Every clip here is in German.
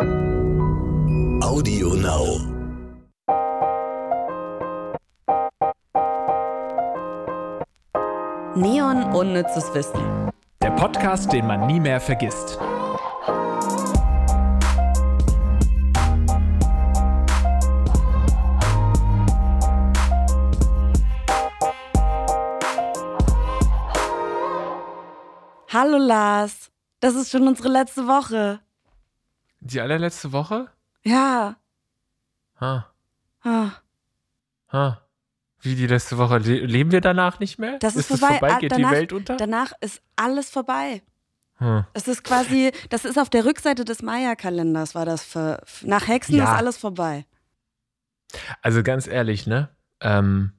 Audio Now. Neon Unnützes Wissen. Der Podcast, den man nie mehr vergisst. Hallo Lars, das ist schon unsere letzte Woche. Die allerletzte Woche? Ja. Ha. Ah, Ha. Wie die letzte Woche? Le leben wir danach nicht mehr? Das ist, es vorbei. vorbei? Ah, Geht danach, die Welt unter? Danach ist alles vorbei. Hm. Es ist quasi, das ist auf der Rückseite des Maya-Kalenders, war das für, nach Hexen Ja. ist alles vorbei. Also ganz ehrlich, ne? Ähm, äh,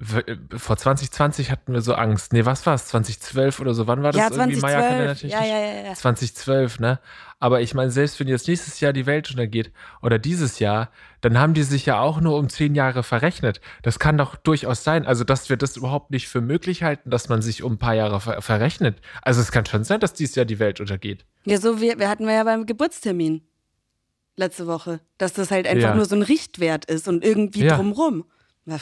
vor 2020 hatten wir so Angst. Nee, was war es? 2012 oder so? Wann war das ja, irgendwie 2012. Maya-Kalendertechnisch? Ja, ja, ja, ja. 2012, ne? Aber ich meine, selbst wenn jetzt nächstes Jahr die Welt untergeht oder dieses Jahr, dann haben die sich ja auch nur um zehn Jahre verrechnet. Das kann doch durchaus sein. Also, dass wir das überhaupt nicht für möglich halten, dass man sich um ein paar Jahre ver verrechnet. Also, es kann schon sein, dass dieses Jahr die Welt untergeht. Ja, so wie, wir hatten wir ja beim Geburtstermin letzte Woche, dass das halt einfach Ja. nur so ein Richtwert ist und irgendwie Ja. drumrum.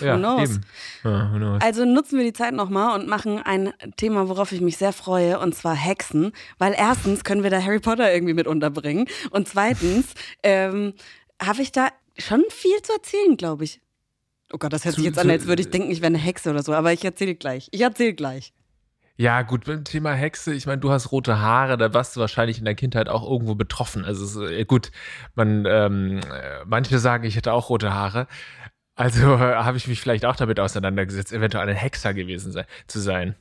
Ja, who knows? Ja, who knows? Also nutzen wir die Zeit nochmal und machen ein Thema, worauf ich mich sehr freue, und zwar Hexen. Weil erstens können wir da Harry Potter irgendwie mit unterbringen. Und zweitens ähm, habe ich da schon viel zu erzählen, glaube ich. Oh Gott, das hört sich jetzt zu- an, als würde ich denken, ich wäre eine Hexe oder so. Aber ich erzähle gleich. Ich erzähle gleich. Ja, gut, beim Thema Hexe, ich meine, du hast rote Haare, da warst du wahrscheinlich in der Kindheit auch irgendwo betroffen. Also ist, äh, gut, man, ähm, äh, manche sagen, ich hätte auch rote Haare. Also äh, habe ich mich vielleicht auch damit auseinandergesetzt, eventuell ein Hexer gewesen sei, zu sein.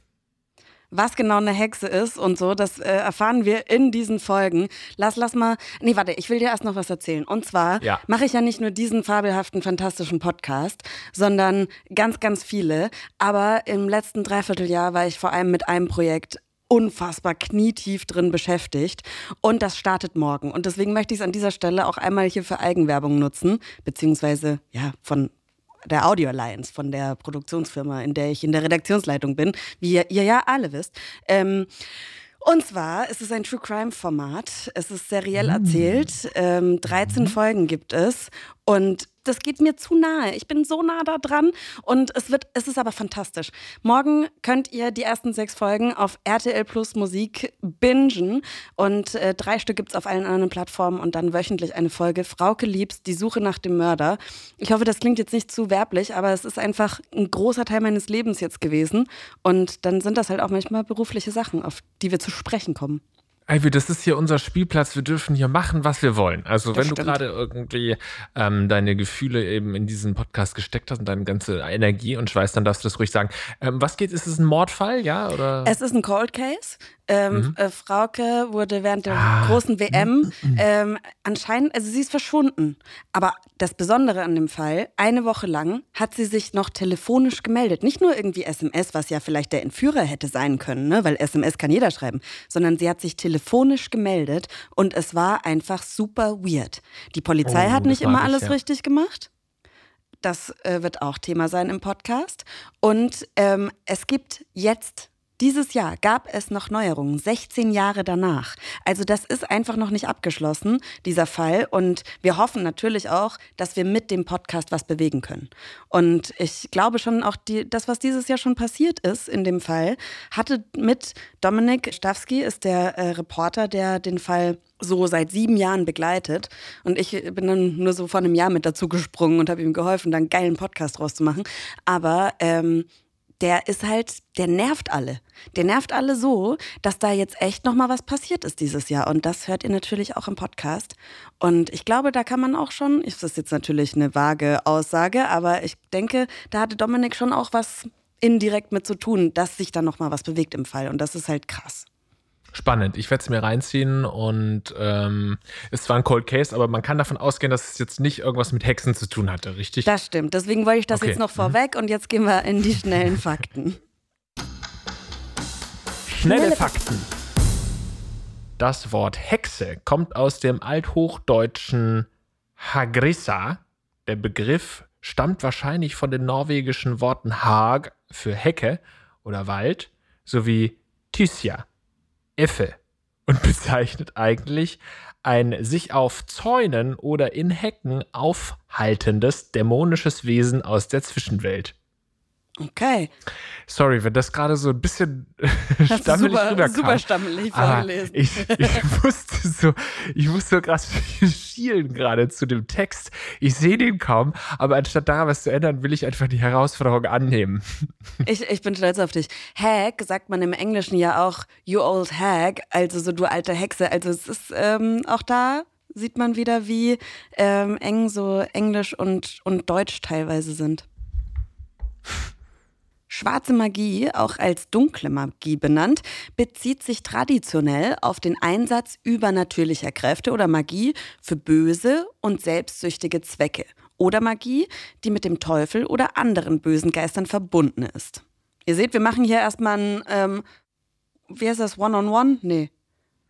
Was genau eine Hexe ist und so, das äh, erfahren wir in diesen Folgen. Lass, lass mal. Nee, warte, ich will dir erst noch was erzählen. Und zwar Ja. mache ich ja nicht nur diesen fabelhaften, fantastischen Podcast, sondern ganz, ganz viele. Aber im letzten Dreivierteljahr war ich vor allem mit einem Projekt unfassbar knietief drin beschäftigt. Und das startet morgen. Und deswegen möchte ich es an dieser Stelle auch einmal hier für Eigenwerbung nutzen, beziehungsweise ja, von der Audio Alliance, von der Produktionsfirma, in der ich in der Redaktionsleitung bin, wie ihr, ihr ja alle wisst. Ähm, und zwar ist es ein True Crime Format. Es ist seriell erzählt. Ähm, 13 Folgen gibt es. Und das geht mir zu nahe. Ich bin so nah da dran. Und es wird, es ist aber fantastisch. Morgen könnt ihr die ersten sechs Folgen auf RTL Plus Musik bingen. Und äh, drei Stück gibt es auf allen anderen Plattformen und dann wöchentlich eine Folge. Frauke liebst, die Suche nach dem Mörder. Ich hoffe, das klingt jetzt nicht zu werblich, aber es ist einfach ein großer Teil meines Lebens jetzt gewesen. Und dann sind das halt auch manchmal berufliche Sachen, auf die wir zu sprechen kommen. Ivy, das ist hier unser Spielplatz. Wir dürfen hier machen, was wir wollen. Also, Das wenn du stimmt. gerade irgendwie ähm, deine Gefühle eben in diesen Podcast gesteckt hast und deine ganze Energie und Schweiß, dann darfst du das ruhig sagen. Ähm, was geht? Ist es ein Mordfall, ja? Oder? Es ist ein Cold Case. Ähm, äh, Frauke wurde während der Mhm. Ah. großen WM ähm, anscheinend, also sie ist verschwunden. Aber das Besondere an dem Fall, eine Woche lang hat sie sich noch telefonisch gemeldet. Nicht nur irgendwie SMS, was ja vielleicht der Entführer hätte sein können, ne? weil SMS kann jeder schreiben, sondern sie hat sich telefonisch gemeldet und es war einfach super weird. Die Polizei Oh, hat nicht immer ich, alles ja. richtig gemacht. Das äh, wird auch Thema sein im Podcast. Und ähm, es gibt jetzt, dieses Jahr gab es noch Neuerungen, 16 Jahre danach. Also das ist einfach noch nicht abgeschlossen, dieser Fall. Und wir hoffen natürlich auch, dass wir mit dem Podcast was bewegen können. Und ich glaube schon auch, die, das, was dieses Jahr schon passiert ist in dem Fall, hatte mit Dominik Stawski, ist der äh, Reporter, der den Fall so seit sieben Jahren begleitet. Und ich bin dann nur so vor einem Jahr mit dazu gesprungen und habe ihm geholfen, da einen geilen Podcast draus zu machen. Aber ähm, der ist halt, der nervt alle. Der nervt alle so, dass da jetzt echt nochmal was passiert ist dieses Jahr. Und das hört ihr natürlich auch im Podcast. Und ich glaube, da kann man auch schon, das ist jetzt natürlich eine vage Aussage, aber ich denke, da hatte Dominik schon auch was indirekt mit zu tun, dass sich da nochmal was bewegt im Fall. Und das ist halt krass. Spannend. Ich werde es mir reinziehen und ähm, ist zwar ein Cold Case, aber man kann davon ausgehen, dass es jetzt nicht irgendwas mit Hexen zu tun hatte, richtig? Das stimmt. Deswegen wollte ich das Okay. jetzt noch vorweg und jetzt gehen wir in die schnellen Fakten. Schnelle Fakten. Das Wort Hexe kommt aus dem althochdeutschen Hagrissa. Der Begriff stammt wahrscheinlich von den norwegischen Worten Hag für Hecke oder Wald sowie Tysja, Effe und bezeichnet eigentlich ein sich auf Zäunen oder in Hecken aufhaltendes dämonisches Wesen aus der Zwischenwelt. Okay. Sorry, wenn das gerade so ein bisschen stammelig super, rüberkam. super stammelig vorgelesen. ich, ich musste so, ich musste so gerade schielen gerade zu dem Text. Ich sehe den kaum, aber anstatt daran was zu ändern, will ich einfach die Herausforderung annehmen. Ich, ich bin stolz auf dich. Hag sagt man im Englischen ja auch you old hag, also so du alte Hexe. Also es ist ähm, auch da sieht man wieder, wie ähm, eng so Englisch und, und Deutsch teilweise sind. Schwarze Magie, auch als dunkle Magie benannt, bezieht sich traditionell auf den Einsatz übernatürlicher Kräfte oder Magie für böse und selbstsüchtige Zwecke oder Magie, die mit dem Teufel oder anderen bösen Geistern verbunden ist. Ihr seht, wir machen hier erstmal ein, ähm, wie heißt das, One-on-One? Nee,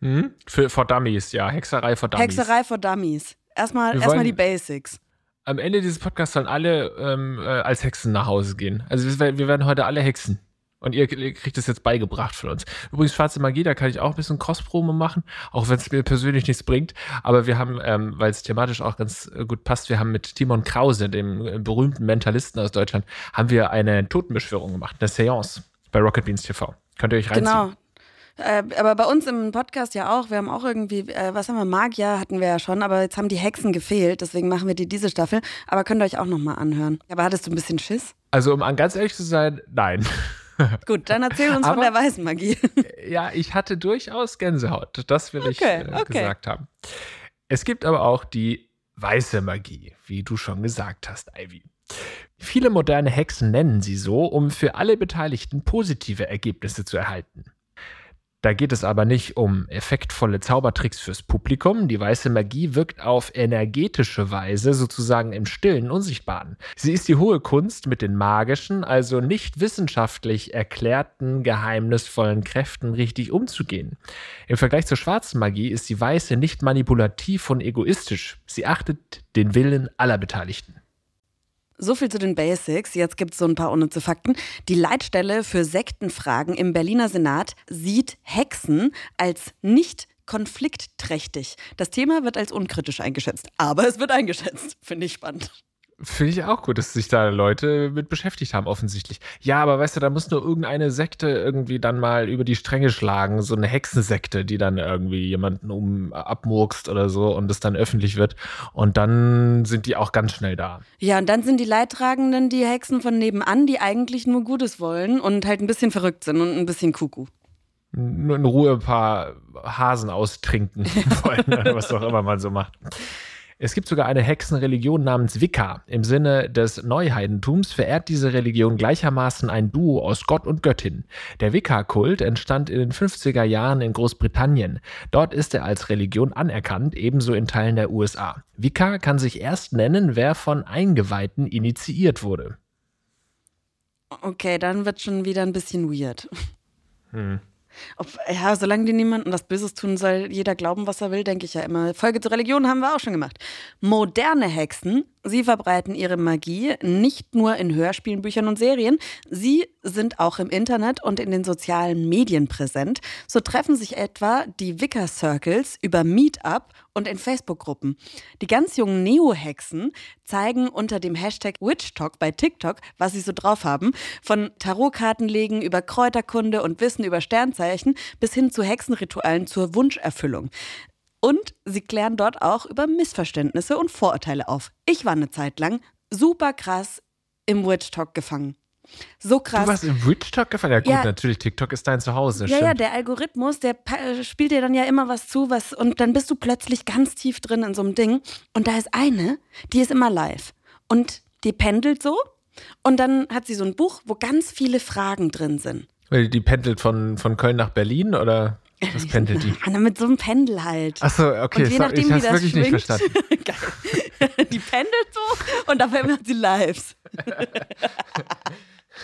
Hm? Für, for Dummies, ja. Hexerei for Dummies. Hexerei for Dummies. Erstmal, erstmal die Basics. Am Ende dieses Podcasts sollen alle ähm, äh, als Hexen nach Hause gehen. Also wir, wir werden heute alle Hexen. Und ihr, ihr kriegt es jetzt beigebracht von uns. Übrigens, schwarze Magie, da kann ich auch ein bisschen Cross-Promo machen, auch wenn es mir persönlich nichts bringt. Aber wir haben, ähm, weil es thematisch auch ganz äh, gut passt, wir haben mit Timon Krause, dem äh, berühmten Mentalisten aus Deutschland, haben wir eine Totenbeschwörung gemacht, eine Seance bei Rocket Beans TV. Könnt ihr euch reinziehen. Genau. Äh, aber bei uns im Podcast ja auch. Wir haben auch irgendwie, äh, was haben wir, Magier hatten wir ja schon, aber jetzt haben die Hexen gefehlt. Deswegen machen wir die diese Staffel. Aber könnt ihr euch auch nochmal anhören. Aber hattest du ein bisschen Schiss? Also, um an- ganz ehrlich zu sein, nein. Gut, dann erzähl uns von Aber- der weißen Magie. Ja, ich hatte durchaus Gänsehaut. Das will ich Okay, äh, okay. gesagt haben. Es gibt aber auch die weiße Magie, wie du schon gesagt hast, Ivy. Viele moderne Hexen nennen sie so, um für alle Beteiligten positive Ergebnisse zu erhalten. Da geht es aber nicht um effektvolle Zaubertricks fürs Publikum. Die weiße Magie wirkt auf energetische Weise sozusagen im Stillen, Unsichtbaren. Sie ist die hohe Kunst, mit den magischen, also nicht wissenschaftlich erklärten, geheimnisvollen Kräften richtig umzugehen. Im Vergleich zur schwarzen Magie ist die weiße nicht manipulativ und egoistisch. Sie achtet den Willen aller Beteiligten. So viel zu den Basics. Jetzt gibt es so ein paar unnütze Fakten. Die Leitstelle für Sektenfragen im Berliner Senat sieht Hexen als nicht konfliktträchtig. Das Thema wird als unkritisch eingeschätzt, aber es wird eingeschätzt. Finde ich spannend. Finde ich auch gut, dass sich da Leute mit beschäftigt haben, offensichtlich. Ja, aber weißt du, da muss nur irgendeine Sekte irgendwie dann mal über die Stränge schlagen, so eine Hexensekte, die dann irgendwie jemanden um abmurkst oder so und es dann öffentlich wird. Und dann sind die auch ganz schnell da. Ja, und dann sind die Leidtragenden die Hexen von nebenan, die eigentlich nur Gutes wollen und halt ein bisschen verrückt sind und ein bisschen Kuckuck. Nur in Ruhe ein paar Hasen austrinken wollen oder was auch immer man so macht. Es gibt sogar eine Hexenreligion namens Wicca. Im Sinne des Neuheidentums verehrt diese Religion gleichermaßen ein Duo aus Gott und Göttin. Der Wicca-Kult entstand in den 50er Jahren in Großbritannien. Dort ist er als Religion anerkannt, ebenso in Teilen der USA. Wicca kann sich erst nennen, wer von Eingeweihten initiiert wurde. Okay, dann wird schon wieder ein bisschen weird. Hm. Ob, ja, solange die niemandem was Böses tun soll, jeder glauben, was er will, denke ich ja immer. Folge zur Religion haben wir auch schon gemacht. Moderne Hexen, sie verbreiten ihre Magie nicht nur in Hörspielen, Büchern und Serien, sie sind auch im Internet und in den sozialen Medien präsent. So treffen sich etwa die Wicca Circles über Meetup und in Facebook-Gruppen. Die ganz jungen Neo-Hexen zeigen unter dem Hashtag WitchTalk bei TikTok, was sie so drauf haben. Von Tarotkartenlegen über Kräuterkunde und Wissen über Sternzeichen bis hin zu Hexenritualen zur Wunscherfüllung. Und sie klären dort auch über Missverständnisse und Vorurteile auf. Ich war eine Zeit lang super krass im Witch-Talk gefangen. So krass. Du warst im Witch-Talk gefallen? Ja gut, Ja. natürlich, TikTok ist dein Zuhause, Ja, stimmt. ja, der Algorithmus, der äh, spielt dir dann ja immer was zu, was und dann bist du plötzlich ganz tief drin in so einem Ding und da ist eine, die ist immer live und die pendelt so und dann hat sie so ein Buch, wo ganz viele Fragen drin sind. Die pendelt von, von Köln nach Berlin oder was pendelt die? Ah, na, mit so einem Pendel halt. Achso, okay, und je nachdem, ich das wirklich nicht schwingt, verstanden. Geil. Die pendelt so und auf einmal hat sie Lives.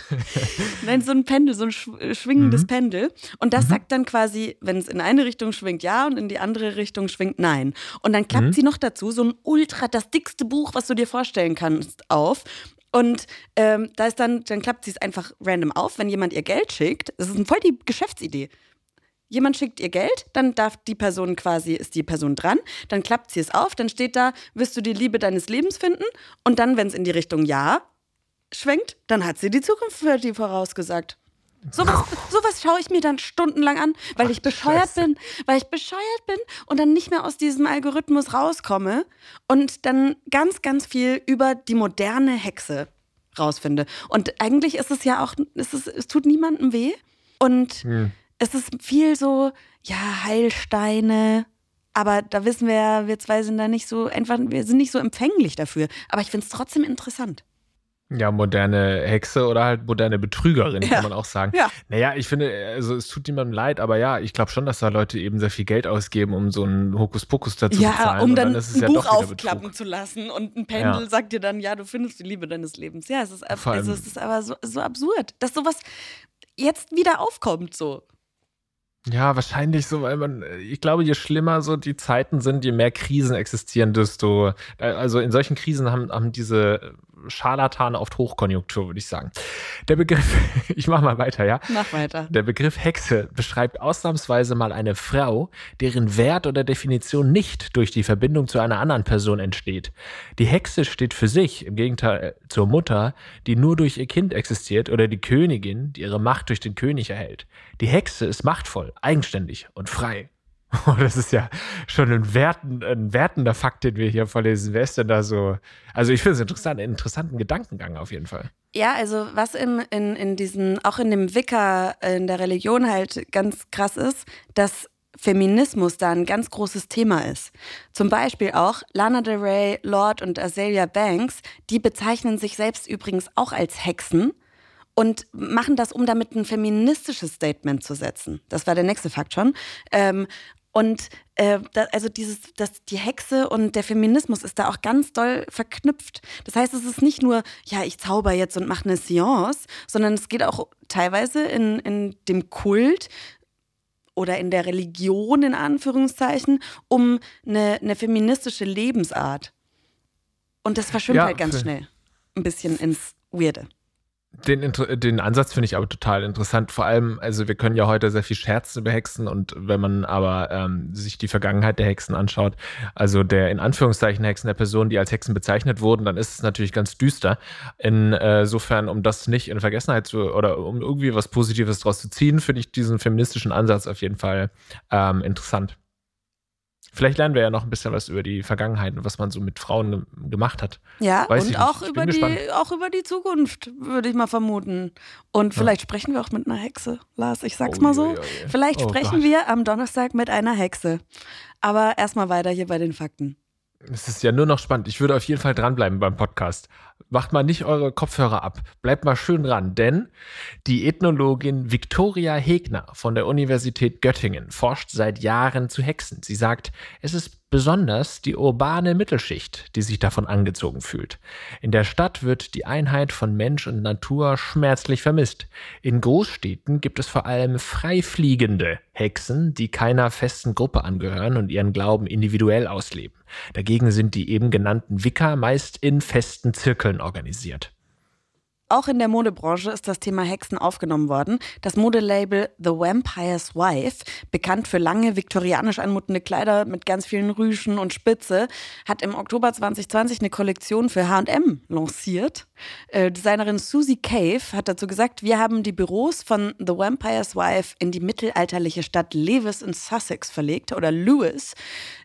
Nein, so ein Pendel, so ein äh, Mhm. schwingendes Pendel. Und das sagt dann quasi, wenn es in eine Richtung schwingt, ja, und in die andere Richtung schwingt, nein. Und dann Mhm. klappt sie noch dazu so ein ultra, das dickste Buch, was du dir vorstellen kannst, auf. Und ähm, da ist dann, dann klappt sie es einfach random auf, wenn jemand ihr Geld schickt. Das ist voll die Geschäftsidee. jemand schickt ihr Geld, dann darf die Person quasi, ist die Person dran, dann klappt sie es auf, dann steht da, wirst du die Liebe deines Lebens finden? Und dann, wenn es in die Richtung Ja schwenkt, dann hat sie die Zukunft für die vorausgesagt. Sowas, sowas schaue ich mir dann stundenlang an, weil Ach, ich bescheuert Scheiße. bin, weil ich bescheuert bin und dann nicht mehr aus diesem Algorithmus rauskomme und dann ganz, ganz viel über die moderne Hexe rausfinde. Und eigentlich ist es ja auch, es, ist, es tut niemandem weh und Hm. es ist viel so, ja, Heilsteine. Aber da wissen wir ja, wir zwei sind da nicht so, einfach, wir sind nicht so empfänglich dafür. Aber ich finde es trotzdem interessant. Ja, moderne Hexe oder halt moderne Betrügerin, Ja. kann man auch sagen. Ja. Naja, ich finde, also es tut niemandem leid, aber ja, ich glaube schon, dass da Leute eben sehr viel Geld ausgeben, um so einen Hokuspokus dazu zu Ja, bezahlen. um und dann, es ein ja Buch aufklappen zu lassen und ein Pendel Ja. sagt dir dann, ja, du findest die Liebe deines Lebens. Ja, es ist, Vor allem- also, es ist aber so, so absurd, dass sowas jetzt wieder aufkommt so. Ja, wahrscheinlich so, weil man, ich glaube, je schlimmer so die Zeiten sind, je mehr Krisen existieren, desto, also in solchen Krisen haben, haben diese Scharlatane oft Hochkonjunktur, würde ich sagen. Der Begriff, ich mach mal weiter, ja. Mach weiter. Der Begriff Hexe beschreibt ausnahmsweise mal eine Frau, deren Wert oder Definition nicht durch die Verbindung zu einer anderen Person entsteht. Die Hexe steht für sich, im Gegenteil zur Mutter, die nur durch ihr Kind existiert, oder die Königin, die ihre Macht durch den König erhält. Die Hexe ist machtvoll, eigenständig und frei. Oh, das ist ja schon ein, werten, ein wertender Fakt, den wir hier vorlesen. Wer ist denn da so? Also ich finde es interessant, einen interessanten Gedankengang auf jeden Fall. Ja, also was im, in, in diesen, auch in dem Wicca, äh, in der Religion halt ganz krass ist, dass Feminismus da ein ganz großes Thema ist. Zum Beispiel auch Lana Del Rey, Lord und Azalea Banks, die bezeichnen sich selbst übrigens auch als Hexen und machen das, um damit ein feministisches Statement zu setzen. Das war der nächste Fakt schon. Ähm, und äh, da, also dieses, dass die Hexe und der Feminismus ist da auch ganz doll verknüpft. Das heißt, es ist nicht nur, ja, ich zauber jetzt und mache eine Seance, sondern es geht auch teilweise in, in dem Kult oder in der Religion in Anführungszeichen um eine, eine feministische Lebensart. Und das verschwimmt Ja, halt ganz schnell ein bisschen ins Weirde. Den, den Ansatz finde ich aber total interessant. Vor allem, also wir können ja heute sehr viel scherzen über Hexen und wenn man aber ähm, sich die Vergangenheit der Hexen anschaut, also der in Anführungszeichen Hexen der Personen, die als Hexen bezeichnet wurden, dann ist es natürlich ganz düster. Insofern, um das nicht in Vergessenheit zu oder um irgendwie was Positives draus zu ziehen, finde ich diesen feministischen Ansatz auf jeden Fall ähm, interessant. Vielleicht lernen wir ja noch ein bisschen was über die Vergangenheit und was man so mit Frauen ge gemacht hat. Ja, Weiß und auch über, gespannt. die, auch über die Zukunft, würde ich mal vermuten. Und vielleicht sprechen wir auch mit einer Hexe, Lars. Ich sag's Oh, mal so. je, je. Vielleicht Oh sprechen Gott. wir am Donnerstag mit einer Hexe. Aber erstmal weiter hier bei den Fakten. Es ist ja nur noch spannend. Ich würde auf jeden Fall dranbleiben beim Podcast. Macht mal nicht eure Kopfhörer ab. Bleibt mal schön dran, denn die Ethnologin Viktoria Hegner von der Universität Göttingen forscht seit Jahren zu Hexen. Sie sagt, es ist besonders die urbane Mittelschicht, die sich davon angezogen fühlt. In der Stadt wird die Einheit von Mensch und Natur schmerzlich vermisst. In Großstädten gibt es vor allem freifliegende Hexen, die keiner festen Gruppe angehören und ihren Glauben individuell ausleben. Dagegen sind die eben genannten Wicca meist in festen Zirkeln organisiert. Auch in der Modebranche ist das Thema Hexen aufgenommen worden. Das Modelabel The Vampire's Wife, bekannt für lange viktorianisch anmutende Kleider mit ganz vielen Rüschen und Spitze, hat im Oktober 2020 eine Kollektion für H&M lanciert. Äh, Designerin Susie Cave hat dazu gesagt, wir haben die Büros von The Vampire's Wife in die mittelalterliche Stadt Lewes in Sussex verlegt oder Lewis.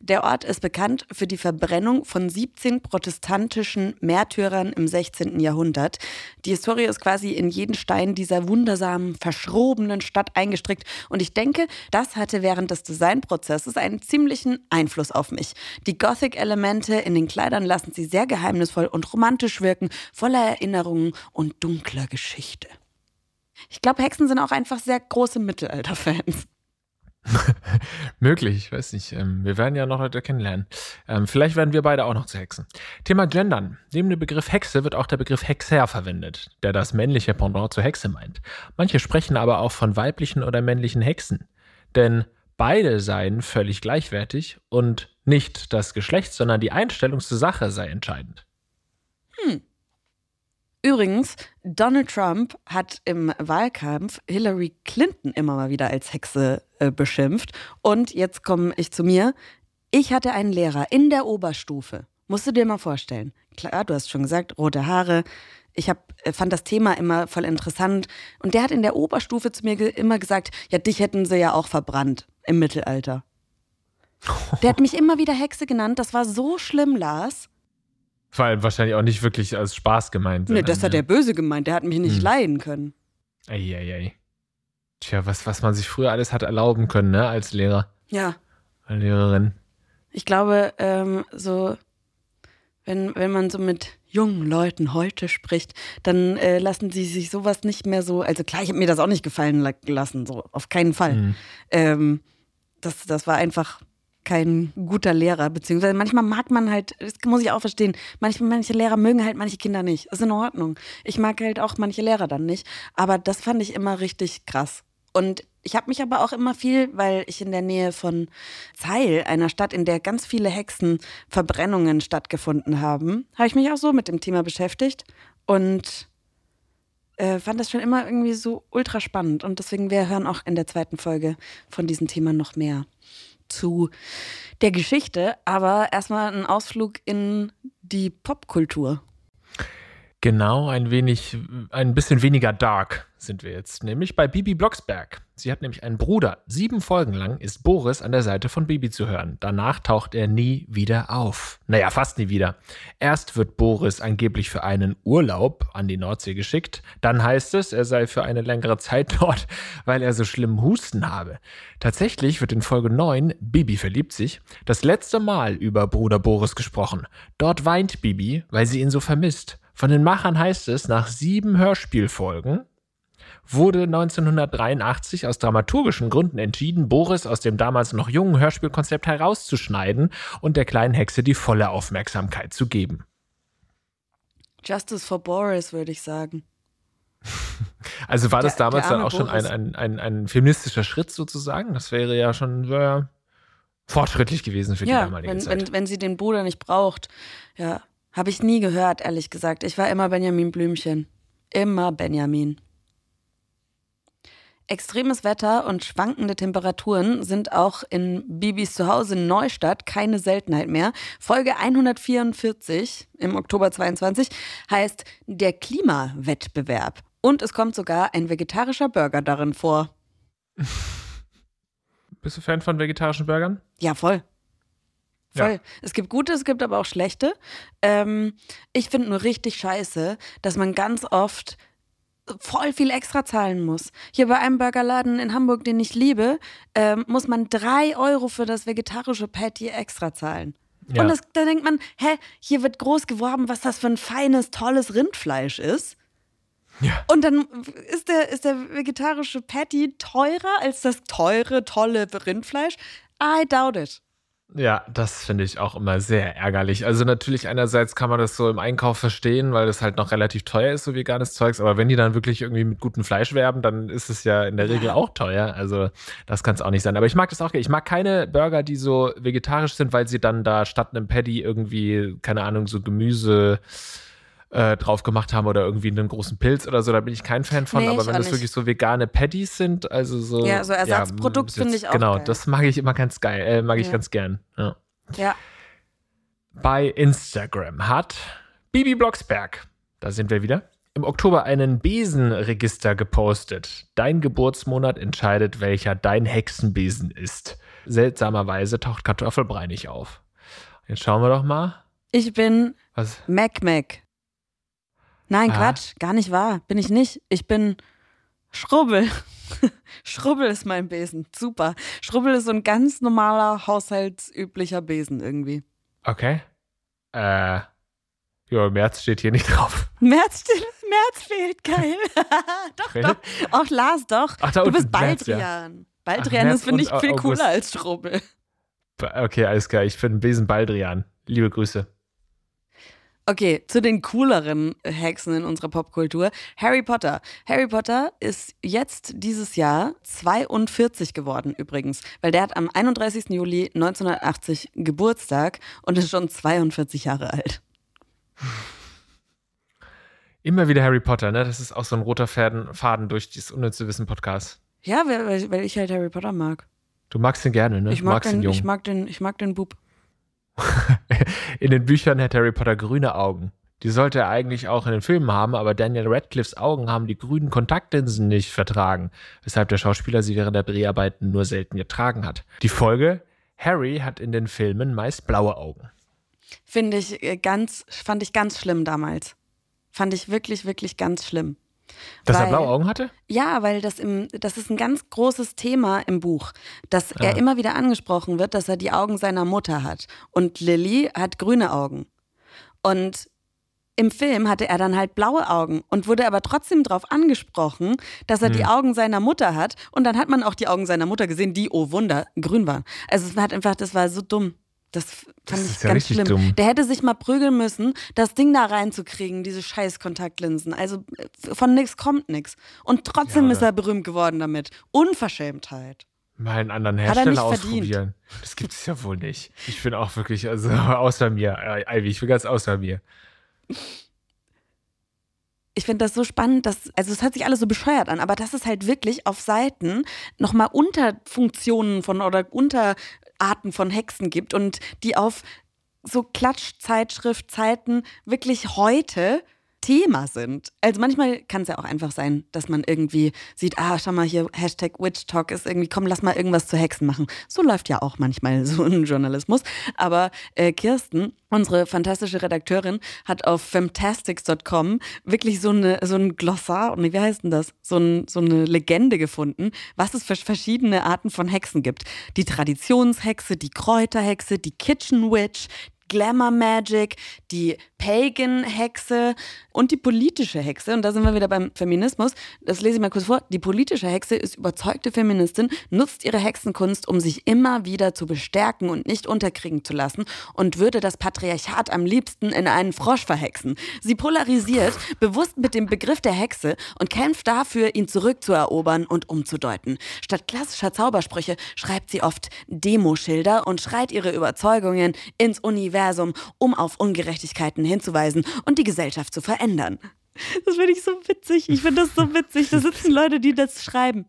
Der Ort ist bekannt für die Verbrennung von 17 protestantischen Märtyrern im 16. Jahrhundert. Die Historie ist quasi in jeden Stein dieser wundersamen, verschrobenen Stadt eingestrickt. Und ich denke, das hatte während des Designprozesses einen ziemlichen Einfluss auf mich. Die Gothic-Elemente in den Kleidern lassen sie sehr geheimnisvoll und romantisch wirken, voller Erinnerungen und dunkler Geschichte. Ich glaube, Hexen sind auch einfach sehr große Mittelalter-Fans. Möglich, ich weiß nicht. Ähm, wir werden ja noch Leute kennenlernen. Ähm, vielleicht werden wir beide auch noch zu Hexen. Thema Gendern. Neben dem Begriff Hexe wird auch der Begriff Hexer verwendet, der das männliche Pendant zur Hexe meint. Manche sprechen aber auch von weiblichen oder männlichen Hexen. Denn beide seien völlig gleichwertig und nicht das Geschlecht, sondern die Einstellung zur Sache sei entscheidend. Übrigens, Donald Trump hat im Wahlkampf Hillary Clinton immer mal wieder als Hexe äh, beschimpft. Und jetzt komme ich zu mir. Ich hatte einen Lehrer in der Oberstufe. Musst du dir mal vorstellen. Klar, du hast schon gesagt, rote Haare. Ich hab, äh, fand das Thema immer voll interessant. Und der hat in der Oberstufe zu mir ge immer gesagt, ja, dich hätten sie ja auch verbrannt im Mittelalter. Der hat mich immer wieder Hexe genannt. Das war so schlimm, Lars. Vor allem wahrscheinlich auch nicht wirklich als Spaß gemeint. Nee, das hat er böse gemeint. Der hat mich nicht Hm. leiden können. Eieiei. Tja, was, was man sich früher alles hat erlauben können, ne, als Lehrer, Ja, als Lehrerin. ich glaube, ähm, so, wenn, wenn man so mit jungen Leuten heute spricht, dann äh, lassen sie sich sowas nicht mehr so, also klar, ich habe mir das auch nicht gefallen la- gelassen, so, auf keinen Fall. Mhm. Ähm, das, das war einfach kein guter Lehrer, beziehungsweise manchmal mag man halt, das muss ich auch verstehen, manche, manche Lehrer mögen halt manche Kinder nicht. Ist in Ordnung. Ich mag halt auch manche Lehrer dann nicht. Aber das fand ich immer richtig krass. Und ich habe mich aber auch immer viel, weil ich in der Nähe von Zeil, einer Stadt, in der ganz viele Hexenverbrennungen stattgefunden haben, habe ich mich auch so mit dem Thema beschäftigt und äh, fand das schon immer irgendwie so ultra spannend. Und deswegen, wir hören auch in der zweiten Folge von diesem Thema noch mehr zu der Geschichte. Aber erstmal ein Ausflug in die Popkultur. Genau, ein wenig, ein bisschen weniger dark sind wir jetzt, nämlich bei Bibi Blocksberg. Sie hat nämlich einen Bruder. Sieben Folgen lang ist Boris an der Seite von Bibi zu hören. Danach taucht er nie wieder auf. Naja, fast nie wieder. Erst wird Boris angeblich für einen Urlaub an die Nordsee geschickt. Dann heißt es, er sei für eine längere Zeit dort, weil er so schlimmen Husten habe. Tatsächlich wird in Folge 9 Bibi verliebt sich das letzte Mal über Bruder Boris gesprochen. Dort weint Bibi, weil sie ihn so vermisst. Von den Machern heißt es, nach sieben Hörspielfolgen wurde 1983 aus dramaturgischen Gründen entschieden, Boris aus dem damals noch jungen Hörspielkonzept herauszuschneiden und der kleinen Hexe die volle Aufmerksamkeit zu geben. Justice for Boris, würde ich sagen. Also war das Der- damals der dann auch schon ein, ein, ein, ein feministischer Schritt sozusagen? Das wäre ja schon äh, fortschrittlich gewesen für die ja, damalige wenn, Zeit. wenn, wenn sie den Bruder nicht braucht. Ja, habe ich nie gehört, ehrlich gesagt. Ich war immer Benjamin Blümchen. Immer Benjamin. Extremes Wetter und schwankende Temperaturen sind auch in Bibis Zuhause in Neustadt keine Seltenheit mehr. Folge 144 im Oktober 22 heißt der Klimawettbewerb. Und es kommt sogar ein vegetarischer Burger darin vor. Bist du Fan von vegetarischen Burgern? Ja, voll. Ja. Voll. Es gibt gute, es gibt aber auch schlechte. Ähm, ich finde nur richtig scheiße, dass man ganz oft voll viel extra zahlen muss. Hier bei einem Burgerladen in Hamburg, den ich liebe, ähm, muss man drei Euro für das vegetarische Patty extra zahlen. Ja. Und das, da denkt man, hä, hier wird groß geworben, was das für ein feines, tolles Rindfleisch ist. Ja. Und dann ist der, ist der vegetarische Patty teurer als das teure, tolle Rindfleisch? I doubt it. Ja, das finde ich auch immer sehr ärgerlich. Also natürlich einerseits kann man das so im Einkauf verstehen, weil das halt noch relativ teuer ist, so veganes Zeugs. Aber wenn die dann wirklich irgendwie mit gutem Fleisch werben, dann ist es ja in der Regel auch teuer. Also das kann es auch nicht sein. Aber ich mag das auch. Ich mag keine Burger, die so vegetarisch sind, weil sie dann da statt einem Patty irgendwie, keine Ahnung, so Gemüse äh, drauf gemacht haben oder irgendwie einen großen Pilz oder so. Da bin ich kein Fan von. Nee, Aber ich wenn das nicht. wirklich so vegane Patties sind, also so. Ja, so Ersatzprodukt ist finde ich auch Genau, geil. das mag ich immer ganz geil. Äh, mag ich Ja. ganz gern. Ja. Ja. Bei Instagram hat Bibi Blocksberg, da sind wir wieder, im Oktober einen Besenregister gepostet. Dein Geburtsmonat entscheidet, welcher dein Hexenbesen ist. Seltsamerweise taucht Kartoffelbrei nicht auf. Jetzt schauen wir doch mal. Ich bin Was? Mac Mac. Nein, Ah. Quatsch, gar nicht wahr. Bin ich nicht. Ich bin Schrubbel. Schrubbel ist mein Besen. Super. Schrubbel ist so ein ganz normaler, haushaltsüblicher Besen irgendwie. Okay. Äh. Ja, März steht hier nicht drauf. März, März fehlt, geil. doch, Really? doch. Auch Lars, doch. Ach, da du bist März, ja. Baldrian. Baldrian ist, finde ich, viel August. cooler als Schrubbel. Okay, alles klar. Ich bin Besen Baldrian. Liebe Grüße. Okay, zu den cooleren Hexen in unserer Popkultur. Harry Potter. Harry Potter ist jetzt dieses Jahr 42 geworden übrigens, weil der hat am 31. Juli 1980 Geburtstag und ist schon 42 Jahre alt. Immer wieder Harry Potter, ne? Das ist auch so ein roter Faden, Faden durch dieses unnütze Wissen-Podcast. Ja, weil, weil ich halt Harry Potter mag. Du magst ihn gerne, ne? Ich mag, den, ich, mag den, ich mag den Bub. in den Büchern hat Harry Potter grüne Augen. Die sollte er eigentlich auch in den Filmen haben, aber Daniel Radcliffes Augen haben die grünen Kontaktlinsen nicht vertragen, weshalb der Schauspieler sie während der Dreharbeiten nur selten getragen hat. Die Folge: Harry hat in den Filmen meist blaue Augen. Finde ich äh, ganz, fand ich ganz schlimm damals. Fand ich wirklich, wirklich ganz schlimm. Dass er Weil- blaue Augen hatte? Ja, weil das im, das ist ein ganz großes Thema im Buch, dass er Ah. immer wieder angesprochen wird, dass er die Augen seiner Mutter hat. Und Lily hat grüne Augen. Und im Film hatte er dann halt blaue Augen und wurde aber trotzdem darauf angesprochen, dass er die Hm. Augen seiner Mutter hat. Und dann hat man auch die Augen seiner Mutter gesehen, die, oh Wunder, grün waren. Also es hat einfach, das war so dumm. Das fand Das ich ist ja ganz schlimm. dumm. Der hätte sich mal prügeln müssen, das Ding da reinzukriegen, diese scheiß Kontaktlinsen. Also äh, von nix kommt nix. Und trotzdem Ja, ist er berühmt geworden damit. Unverschämtheit. Mal einen anderen er Hersteller verdient. ausprobieren. Das gibt es ja wohl nicht. Ich bin auch wirklich, also außer mir, äh, Ivy, ich bin ganz außer mir. Ich finde das so spannend, dass, also es hört sich alles so bescheuert an, aber dass es halt wirklich auf Seiten nochmal Unterfunktionen von oder Unterarten von Hexen gibt und die auf so Klatschzeitschriftzeiten wirklich heute Thema sind. Also manchmal kann es ja auch einfach sein, dass man irgendwie sieht, ah, schau mal hier, Hashtag Witch Talk ist irgendwie, komm, lass mal irgendwas zu Hexen machen. So läuft ja auch manchmal so ein Journalismus. Aber äh, Kirsten, unsere fantastische Redakteurin, hat auf fantastics.com wirklich so, eine, so ein Glossar, nee, wie heißt denn das? So, ein, so eine Legende gefunden, was es für verschiedene Arten von Hexen gibt. Die Traditionshexe, die Kräuterhexe, die Kitchen Witch, Glamour Magic, die Pagan-Hexe und die politische Hexe. Und da sind wir wieder beim Feminismus. Das lese ich mal kurz vor. Die politische Hexe ist überzeugte Feministin, nutzt ihre Hexenkunst, um sich immer wieder zu bestärken und nicht unterkriegen zu lassen und würde das Patriarchat am liebsten in einen Frosch verhexen. Sie polarisiert bewusst mit dem Begriff der Hexe und kämpft dafür, ihn zurückzuerobern und umzudeuten. Statt klassischer Zaubersprüche schreibt sie oft Demoschilder und schreit ihre Überzeugungen ins Universum, um auf Ungerechtigkeiten hinzuweisen und die Gesellschaft zu verändern. Das finde ich so witzig. Ich finde das so witzig. Da sitzen Leute, die das schreiben.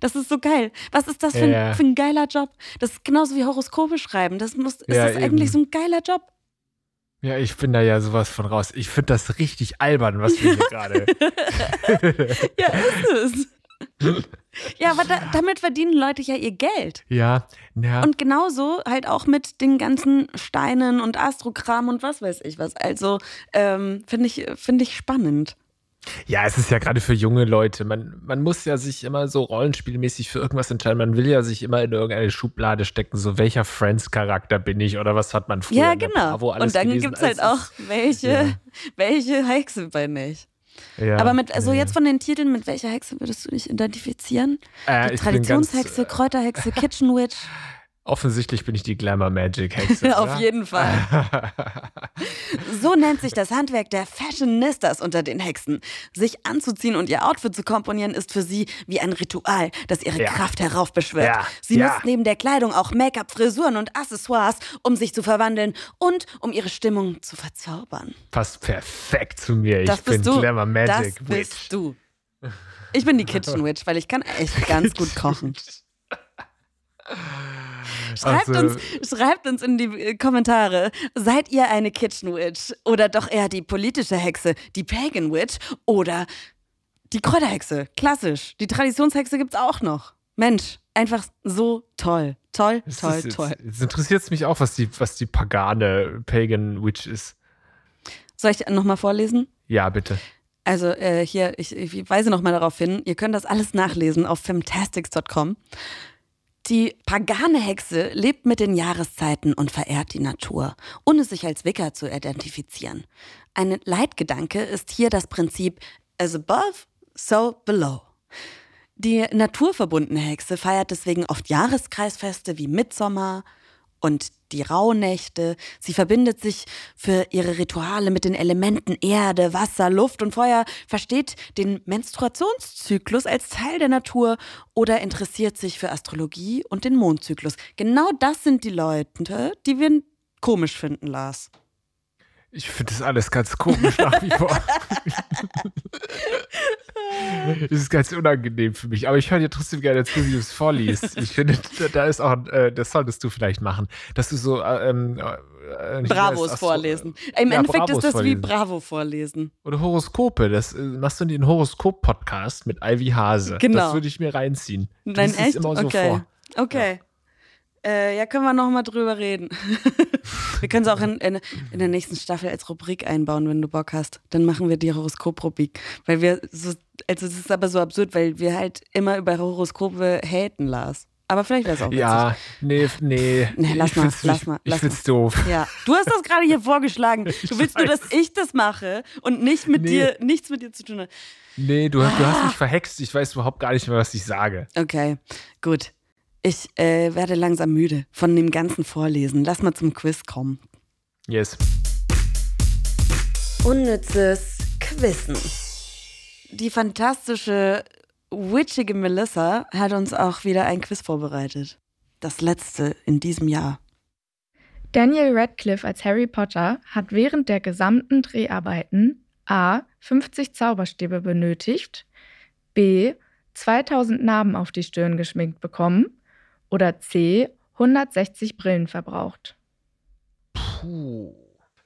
Das ist so geil. Was ist das für ein, Ja. für ein geiler Job? Das ist genauso wie Horoskope schreiben. Das muss, ist Ja, das eigentlich so ein geiler Job? Ja, ich bin da ja sowas von raus. Ich finde das richtig albern, was wir hier gerade. Ja, ist es. ja, aber da, damit verdienen Leute ja ihr Geld. Ja, ja. Und genauso halt auch mit den ganzen Steinen und Astrokram und was weiß ich was. Also ähm, finde ich, find ich spannend. Ja, es ist ja gerade für junge Leute. Man, man muss ja sich immer so rollenspielmäßig für irgendwas entscheiden. Man will ja sich immer in irgendeine Schublade stecken. So, welcher Friends-Charakter bin ich oder was hat man früher ja, genau. Und dann gibt es halt Also, auch, welche, ja. welche Hexe bin ich. Ja, Aber mit, also nee. jetzt von den Titeln, mit welcher Hexe würdest du dich identifizieren? Äh, Traditionshexe, Kräuterhexe, Kitchen Witch? Offensichtlich bin ich die Glamour Magic Hexe. Auf jeden Fall. So nennt sich das Handwerk der Fashionistas unter den Hexen. Sich anzuziehen und ihr Outfit zu komponieren ist für sie wie ein Ritual, das ihre Ja. Kraft heraufbeschwört. Ja. Sie Ja. nutzt neben der Kleidung auch Make-up, Frisuren und Accessoires, um sich zu verwandeln und um ihre Stimmung zu verzaubern. Passt perfekt zu mir. Ich das bin du. Glamour Magic das Witch. bist du. Ich bin die Kitchen Witch, weil ich kann echt ganz gut kochen. Schreibt, Also- uns, schreibt uns in die äh, Kommentare, seid ihr eine Kitchen Witch oder doch eher die politische Hexe, die Pagan Witch oder die Kräuterhexe? Klassisch. Die Traditionshexe gibt's auch noch. Mensch, einfach so toll. Toll, Das toll, ist jetzt, toll. Jetzt interessiert es mich auch, was die, was die pagane Pagan Witch ist. Soll ich nochmal vorlesen? Ja, bitte. Also äh, hier, ich, ich weise nochmal darauf hin, ihr könnt das alles nachlesen auf fantastics.com. Die pagane Hexe lebt mit den Jahreszeiten und verehrt die Natur, ohne sich als Wicker zu identifizieren. Ein Leitgedanke ist hier das Prinzip as above, so below. Die naturverbundene Hexe feiert deswegen oft Jahreskreisfeste wie Mitsommer und die Rauhnächte. Sie verbindet sich für ihre Rituale mit den Elementen Erde, Wasser, Luft und Feuer, versteht den Menstruationszyklus als Teil der Natur oder interessiert sich für Astrologie und den Mondzyklus. Genau das sind die Leute, die wir komisch finden, Lars. Ich finde das alles ganz komisch nach wie vor. Das ist ganz unangenehm für mich. Aber ich höre dir trotzdem gerne zu, wie du es vorliest. Ich finde, da ist auch, äh, das solltest du vielleicht machen, dass du so äh, ähm, äh, Bravos weiß, vorlesen. Im ja, Endeffekt Bravos ist das vorlesen. wie Bravo vorlesen. Oder Horoskope. Das äh, machst du den Horoskop-Podcast mit Ivy Hase. Genau. Das würde ich mir reinziehen. Nein, echt? Immer so okay. Vor. Okay. Ja. Äh, ja, können wir noch mal drüber reden. wir können es auch in, in, in, der nächsten Staffel als Rubrik einbauen, wenn du Bock hast. Dann machen wir die Horoskop-Rubrik. Weil wir so, also es ist aber so absurd, weil wir halt immer über Horoskope haten, Lars. Aber vielleicht wäre es auch witzig. Ja, nee, nee. nee lass mal, lass mal. Ich find's doof. Ja. Du hast das gerade hier vorgeschlagen. Du willst nur, dass ich das mache und nicht mit nee. dir, nichts mit dir zu tun hat. Nee, du, ah. du hast ah. mich verhext. Ich weiß überhaupt gar nicht mehr, was ich sage. Okay, gut. Ich äh, werde langsam müde von dem ganzen Vorlesen. Lass mal zum Quiz kommen. Yes. Unnützes Quizzen. Die fantastische witchige Melissa hat uns auch wieder ein Quiz vorbereitet. Das letzte in diesem Jahr. Daniel Radcliffe als Harry Potter hat während der gesamten Dreharbeiten A. 50 Zauberstäbe benötigt, B. 2000 Narben auf die Stirn geschminkt bekommen oder C. 160 Brillen verbraucht. Puh.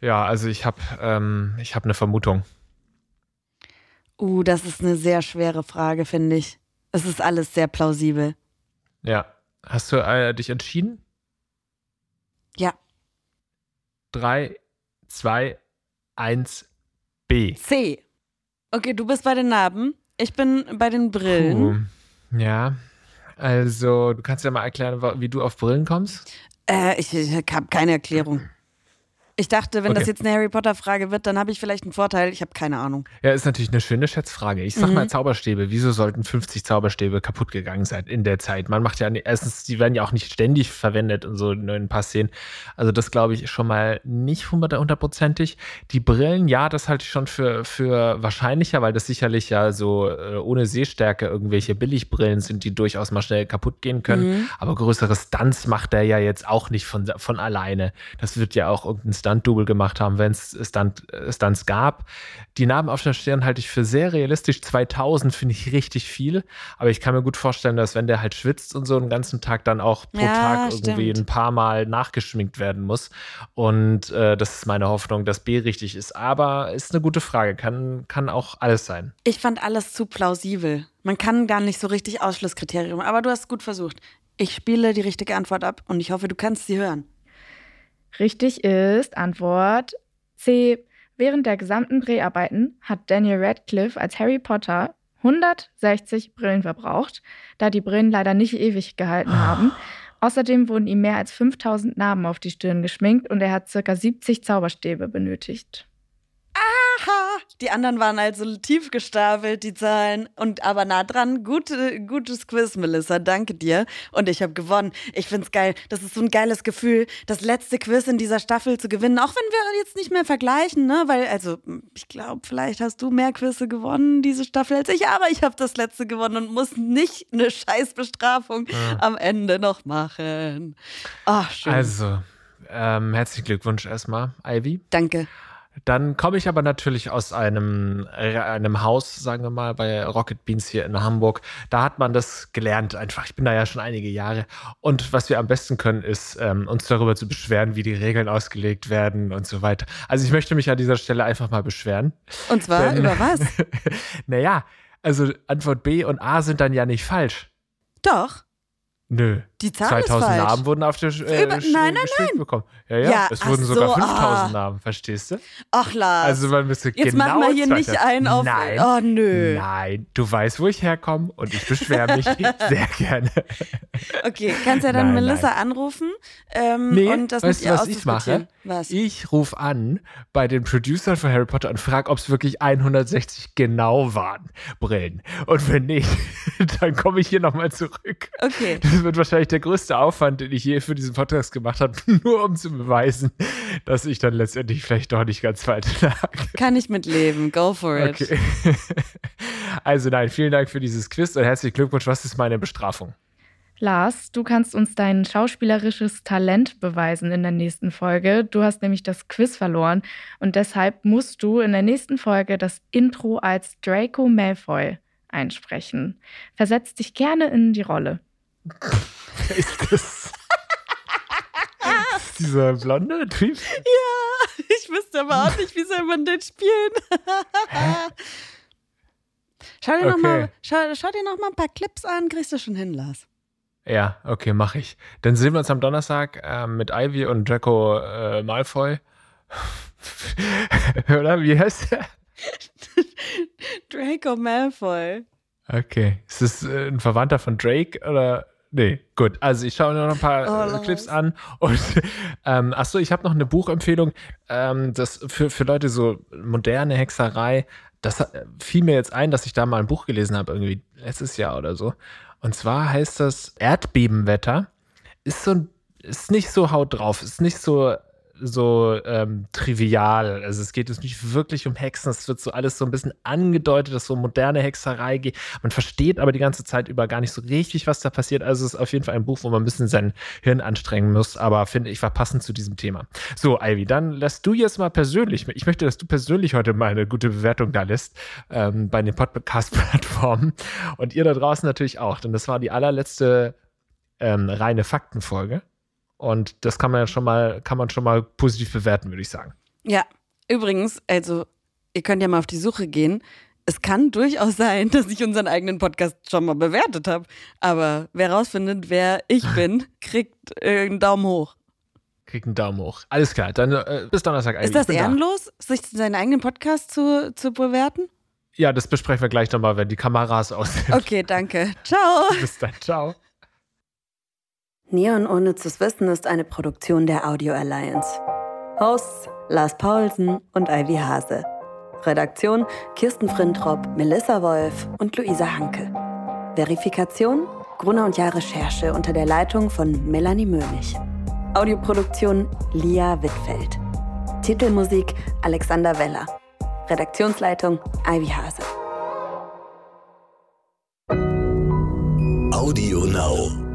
Ja, also ich habe ähm, hab eine Vermutung. Uh, das ist eine sehr schwere Frage, finde ich. Es ist alles sehr plausibel. Ja. Hast du äh, dich entschieden? Ja. 3, 2, 1, B. C. Okay, du bist bei den Narben. Ich bin bei den Brillen. Puh. Ja. Also, du kannst ja mal erklären, wie du auf Brillen kommst? Äh, ich, ich habe keine Erklärung. Ich dachte, wenn okay. das jetzt eine Harry Potter-Frage wird, dann habe ich vielleicht einen Vorteil. Ich habe keine Ahnung. Ja, ist natürlich eine schöne Schätzfrage. Ich sag mhm. mal Zauberstäbe. Wieso sollten 50 Zauberstäbe kaputt gegangen sein in der Zeit? Man macht ja, erstens, die werden ja auch nicht ständig verwendet und so in ein paar Szenen. Also das glaube ich schon mal nicht hundertprozentig. Die Brillen, ja, das halte ich schon für, für wahrscheinlicher, weil das sicherlich ja so äh, ohne Sehstärke irgendwelche Billigbrillen sind, die durchaus mal schnell kaputt gehen können. Mhm. Aber größere Stunts macht er ja jetzt auch nicht von, von alleine. Das wird ja auch irgendein Stunt Stunt-Double gemacht haben, wenn es Stunt, Stunts gab. Die Narben auf der Stirn halte ich für sehr realistisch. 2000 finde ich richtig viel. Aber ich kann mir gut vorstellen, dass wenn der halt schwitzt und so einen ganzen Tag dann auch pro ja, Tag irgendwie stimmt. ein paar Mal nachgeschminkt werden muss. Und äh, das ist meine Hoffnung, dass B richtig ist. Aber ist eine gute Frage. Kann, kann auch alles sein. Ich fand alles zu plausibel. Man kann gar nicht so richtig Ausschlusskriterium, aber du hast gut versucht. Ich spiele die richtige Antwort ab und ich hoffe, du kannst sie hören. Richtig ist Antwort C. Während der gesamten Dreharbeiten hat Daniel Radcliffe als Harry Potter 160 Brillen verbraucht, da die Brillen leider nicht ewig gehalten haben. Außerdem wurden ihm mehr als 5000 Narben auf die Stirn geschminkt und er hat ca. 70 Zauberstäbe benötigt. Aha! Die anderen waren also tief gestapelt, die Zahlen. Und aber nah dran. Gute, gutes Quiz, Melissa. Danke dir. Und ich habe gewonnen. Ich find's geil. Das ist so ein geiles Gefühl, das letzte Quiz in dieser Staffel zu gewinnen. Auch wenn wir jetzt nicht mehr vergleichen, ne? Weil, also, ich glaube, vielleicht hast du mehr Quizze gewonnen, diese Staffel, als ich. Aber ich habe das letzte gewonnen und muss nicht eine Scheißbestrafung ja. am Ende noch machen. Ach, schön. Also, ähm, herzlichen Glückwunsch erstmal, Ivy. Danke. Dann komme ich aber natürlich aus einem, äh, einem Haus, sagen wir mal, bei Rocket Beans hier in Hamburg. Da hat man das gelernt einfach. Ich bin da ja schon einige Jahre. Und was wir am besten können, ist, ähm, uns darüber zu beschweren, wie die Regeln ausgelegt werden und so weiter. Also ich möchte mich an dieser Stelle einfach mal beschweren. Und zwar Denn, über was? naja, also Antwort B und A sind dann ja nicht falsch. Doch. Nö. Die Zahl 2000 ist falsch. Namen wurden auf der äh, Über, Nein, nein, nein. bekommen. Ja, ja, ja es wurden so, sogar 5000 ah. Namen, verstehst du? Ach, Lars. Also man müsste Jetzt genau machen wir hier nicht einen auf. Nein. Oh, nö. Nein, du weißt, wo ich herkomme und ich beschwere mich sehr gerne. Okay, kannst ja dann nein, Melissa nein. anrufen ähm, nee, und das weißt mit ihr was ich mache? Was? Ich rufe an bei den Producern von Harry Potter und frage, ob es wirklich 160 genau waren, Brillen. Und wenn nicht, dann komme ich hier nochmal zurück. Okay. Das wird wahrscheinlich der größte Aufwand, den ich je für diesen Podcast gemacht habe, nur um zu beweisen, dass ich dann letztendlich vielleicht doch nicht ganz falsch lag. Kann ich mitleben. Go for it. Okay. Also nein, vielen Dank für dieses Quiz und herzlichen Glückwunsch. Was ist meine Bestrafung? Lars, du kannst uns dein schauspielerisches Talent beweisen in der nächsten Folge. Du hast nämlich das Quiz verloren und deshalb musst du in der nächsten Folge das Intro als Draco Malfoy einsprechen. Versetz dich gerne in die Rolle. Ist das dieser blonde Typ? Ja, ich wüsste aber auch nicht, wie soll man den spielen. schau dir Okay. noch mal, schau, schau dir noch mal ein paar Clips an, kriegst du schon hin, Lars. Ja, okay, mache ich. Dann sehen wir uns am Donnerstag ähm, mit Ivy und Draco äh, Malfoy. Oder wie heißt der? Draco Malfoy. Okay. Ist das äh, ein Verwandter von Drake oder? Nee, gut. Also ich schaue mir noch ein paar Oh, äh. Clips an. Und ähm, achso, ich habe noch eine Buchempfehlung. Ähm, das für, für Leute so moderne Hexerei. Das hat- fiel mir jetzt ein, dass ich da mal ein Buch gelesen habe, irgendwie letztes Jahr oder so. Und zwar heißt das Erdbebenwetter. Ist so ein, ist nicht so haut drauf, ist nicht so so ähm, trivial. Also es geht jetzt nicht wirklich um Hexen, es wird so alles so ein bisschen angedeutet, dass so moderne Hexerei geht. Man versteht aber die ganze Zeit über gar nicht so richtig, was da passiert. Also es ist auf jeden Fall ein Buch, wo man ein bisschen sein Hirn anstrengen muss, aber finde ich war passend zu diesem Thema. So, Ivy, dann lässt du jetzt mal persönlich, ich möchte, dass du persönlich heute mal eine gute Bewertung da lässt ähm, bei den Podcast-Plattformen und ihr da draußen natürlich auch, denn das war die allerletzte ähm, reine Faktenfolge. Und das kann man ja schon mal, kann man schon mal positiv bewerten, würde ich sagen. Ja, übrigens, also, ihr könnt ja mal auf die Suche gehen. Es kann durchaus sein, dass ich unseren eigenen Podcast schon mal bewertet habe. Aber wer rausfindet, wer ich bin, kriegt äh, einen Daumen hoch. Kriegt einen Daumen hoch. Alles klar, dann äh, bis Donnerstag. Ivy. Ist das bin da. ehrenlos, sich seinen eigenen Podcast zu, zu bewerten? Ja, das besprechen wir gleich nochmal, wenn die Kameras aus sind. Okay, danke. Ciao. Bis dann, ciao. Neon Unnützes Wissen ist eine Produktion der Audio Alliance. Hosts Lars Paulsen und Ivy Hase. Redaktion Kirsten Frintrop, Melissa Wolf und Luisa Hanke. Verifikation Gruner und Jahr Recherche unter der Leitung von Melanie Möhlich. Audioproduktion Lia Wittfeld. Titelmusik Alexander Weller. Redaktionsleitung Ivy Hase. Audio Now.